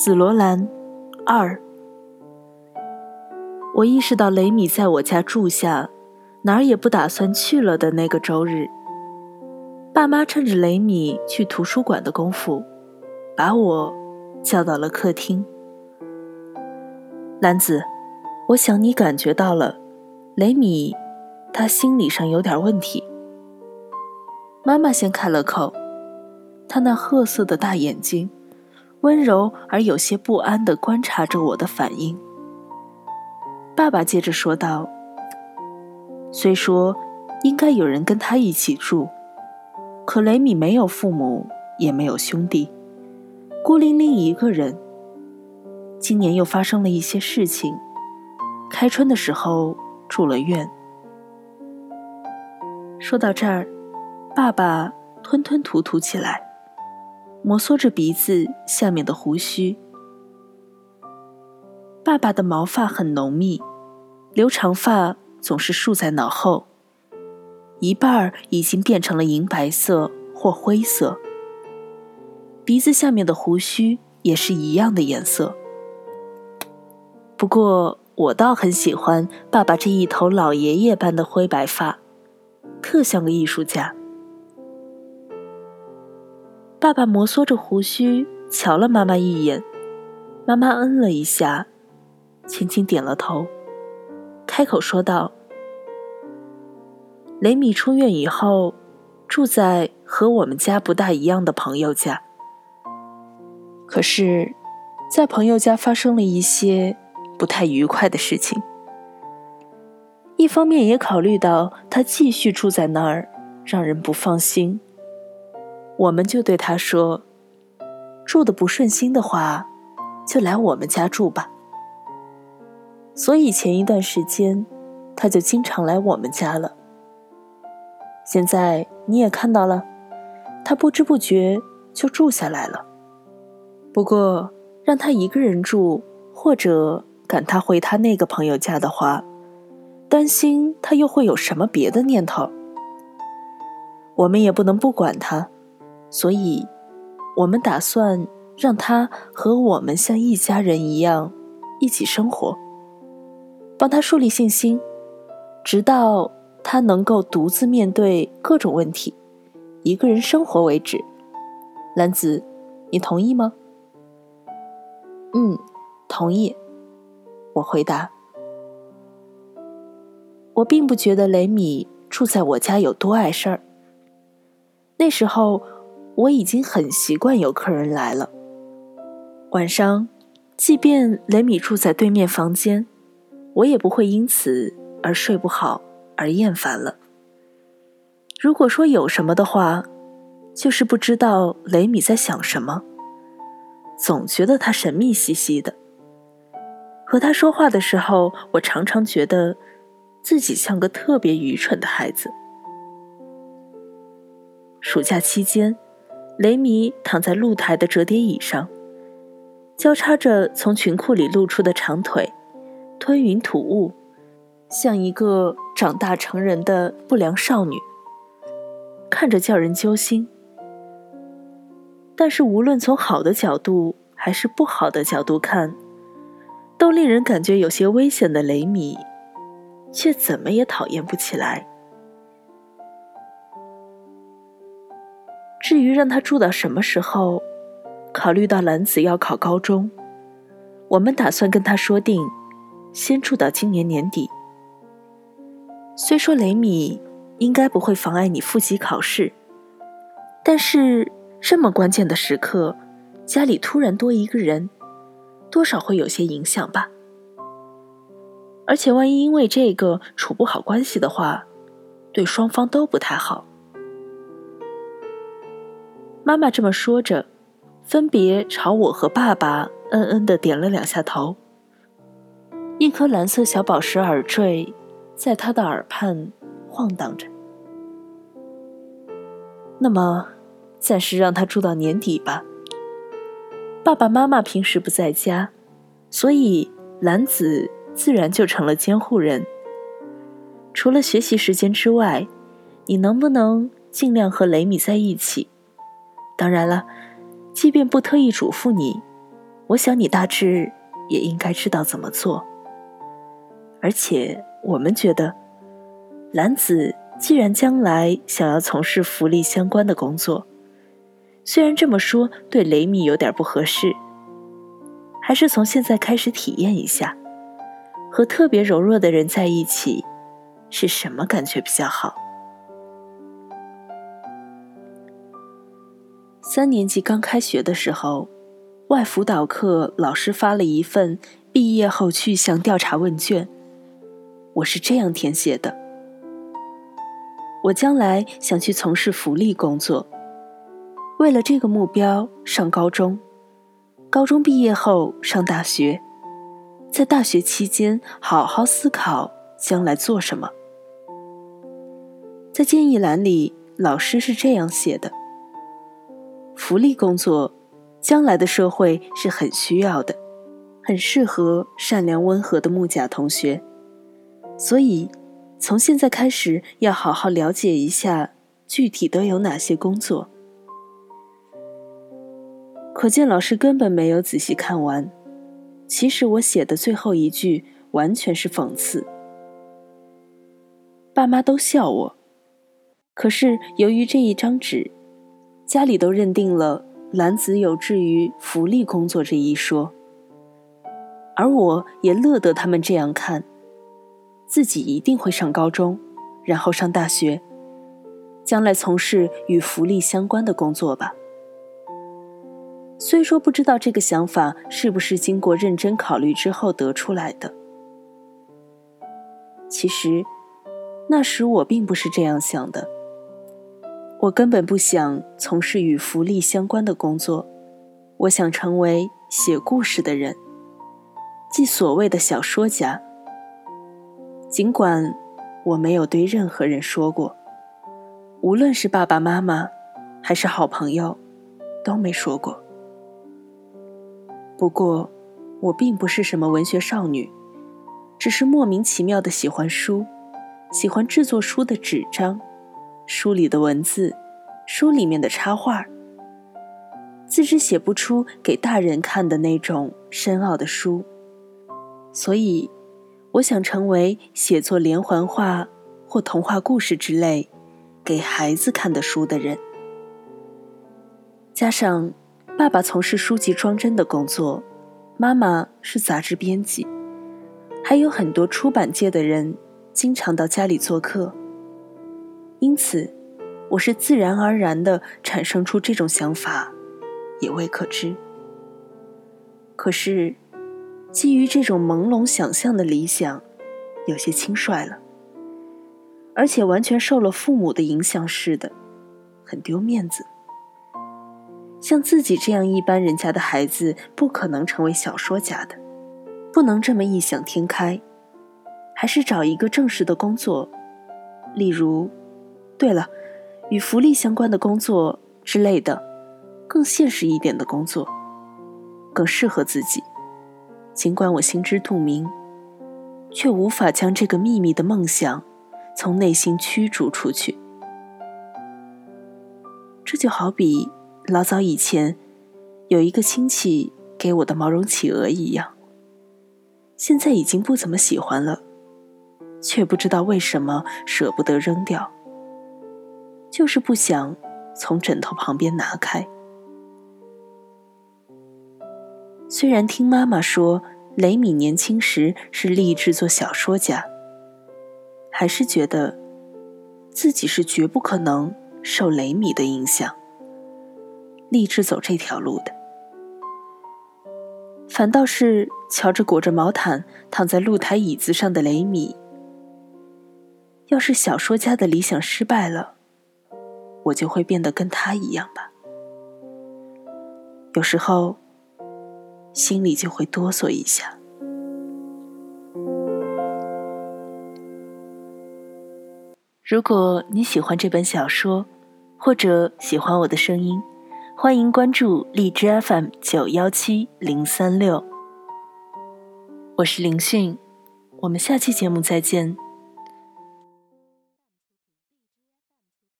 紫罗兰二。我意识到雷米在我家住下，哪儿也不打算去了的那个周日，爸妈趁着雷米去图书馆的功夫，把我叫到了客厅。兰子，我想你感觉到了，雷米他心理上有点问题。妈妈先开了口，她那褐色的大眼睛。温柔而有些不安地观察着我的反应。爸爸接着说道：“虽说应该有人跟他一起住，可雷米没有父母，也没有兄弟，孤零零一个人。今年又发生了一些事情，开春的时候住了院。”说到这儿，爸爸吞吞吐吐起来。摩挲着鼻子下面的胡须，爸爸的毛发很浓密，留长发总是竖在脑后，一半儿已经变成了银白色或灰色。鼻子下面的胡须也是一样的颜色。不过我倒很喜欢爸爸这一头老爷爷般的灰白发，特像个艺术家。爸爸摩挲着胡须，瞧了妈妈一眼。妈妈嗯了一下，轻轻点了头，开口说道：“雷米出院以后，住在和我们家不大一样的朋友家。可是，在朋友家发生了一些不太愉快的事情。一方面也考虑到他继续住在那儿，让人不放心。”我们就对他说：“住的不顺心的话，就来我们家住吧。”所以前一段时间，他就经常来我们家了。现在你也看到了，他不知不觉就住下来了。不过让他一个人住，或者赶他回他那个朋友家的话，担心他又会有什么别的念头。我们也不能不管他。所以，我们打算让他和我们像一家人一样一起生活，帮他树立信心，直到他能够独自面对各种问题，一个人生活为止。兰子，你同意吗？嗯，同意。我回答。我并不觉得雷米住在我家有多碍事儿。那时候。我已经很习惯有客人来了。晚上，即便雷米住在对面房间，我也不会因此而睡不好而厌烦了。如果说有什么的话，就是不知道雷米在想什么，总觉得他神秘兮兮的。和他说话的时候，我常常觉得自己像个特别愚蠢的孩子。暑假期间。雷米躺在露台的折叠椅上，交叉着从裙裤里露出的长腿，吞云吐雾，像一个长大成人的不良少女，看着叫人揪心。但是无论从好的角度还是不好的角度看，都令人感觉有些危险的雷米，却怎么也讨厌不起来。至于让他住到什么时候，考虑到兰子要考高中，我们打算跟他说定，先住到今年年底。虽说雷米应该不会妨碍你复习考试，但是这么关键的时刻，家里突然多一个人，多少会有些影响吧。而且万一因为这个处不好关系的话，对双方都不太好。妈妈这么说着，分别朝我和爸爸嗯嗯的点了两下头。一颗蓝色小宝石耳坠在他的耳畔晃荡着。那么，暂时让他住到年底吧。爸爸妈妈平时不在家，所以兰子自然就成了监护人。除了学习时间之外，你能不能尽量和雷米在一起？当然了，即便不特意嘱咐你，我想你大致也应该知道怎么做。而且我们觉得，兰子既然将来想要从事福利相关的工作，虽然这么说对雷米有点不合适，还是从现在开始体验一下，和特别柔弱的人在一起是什么感觉比较好。三年级刚开学的时候，外辅导课老师发了一份毕业后去向调查问卷。我是这样填写的：我将来想去从事福利工作，为了这个目标上高中，高中毕业后上大学，在大学期间好好思考将来做什么。在建议栏里，老师是这样写的。福利工作，将来的社会是很需要的，很适合善良温和的木甲同学。所以，从现在开始要好好了解一下具体都有哪些工作。可见老师根本没有仔细看完。其实我写的最后一句完全是讽刺。爸妈都笑我，可是由于这一张纸。家里都认定了兰子有志于福利工作这一说，而我也乐得他们这样看，自己一定会上高中，然后上大学，将来从事与福利相关的工作吧。虽说不知道这个想法是不是经过认真考虑之后得出来的，其实那时我并不是这样想的。我根本不想从事与福利相关的工作，我想成为写故事的人，即所谓的小说家。尽管我没有对任何人说过，无论是爸爸妈妈，还是好朋友，都没说过。不过，我并不是什么文学少女，只是莫名其妙的喜欢书，喜欢制作书的纸张。书里的文字，书里面的插画，自知写不出给大人看的那种深奥的书，所以我想成为写作连环画或童话故事之类给孩子看的书的人。加上爸爸从事书籍装帧的工作，妈妈是杂志编辑，还有很多出版界的人经常到家里做客。因此，我是自然而然的产生出这种想法，也未可知。可是，基于这种朦胧想象的理想，有些轻率了，而且完全受了父母的影响似的，很丢面子。像自己这样一般人家的孩子，不可能成为小说家的，不能这么异想天开，还是找一个正式的工作，例如。对了，与福利相关的工作之类的，更现实一点的工作，更适合自己。尽管我心知肚明，却无法将这个秘密的梦想从内心驱逐出去。这就好比老早以前有一个亲戚给我的毛绒企鹅一样，现在已经不怎么喜欢了，却不知道为什么舍不得扔掉。就是不想从枕头旁边拿开。虽然听妈妈说雷米年轻时是立志做小说家，还是觉得自己是绝不可能受雷米的影响，立志走这条路的。反倒是瞧着裹着毛毯躺在露台椅子上的雷米，要是小说家的理想失败了。我就会变得跟他一样吧。有时候，心里就会哆嗦一下。如果你喜欢这本小说，或者喜欢我的声音，欢迎关注荔枝 FM 九幺七零三六。我是林讯，我们下期节目再见。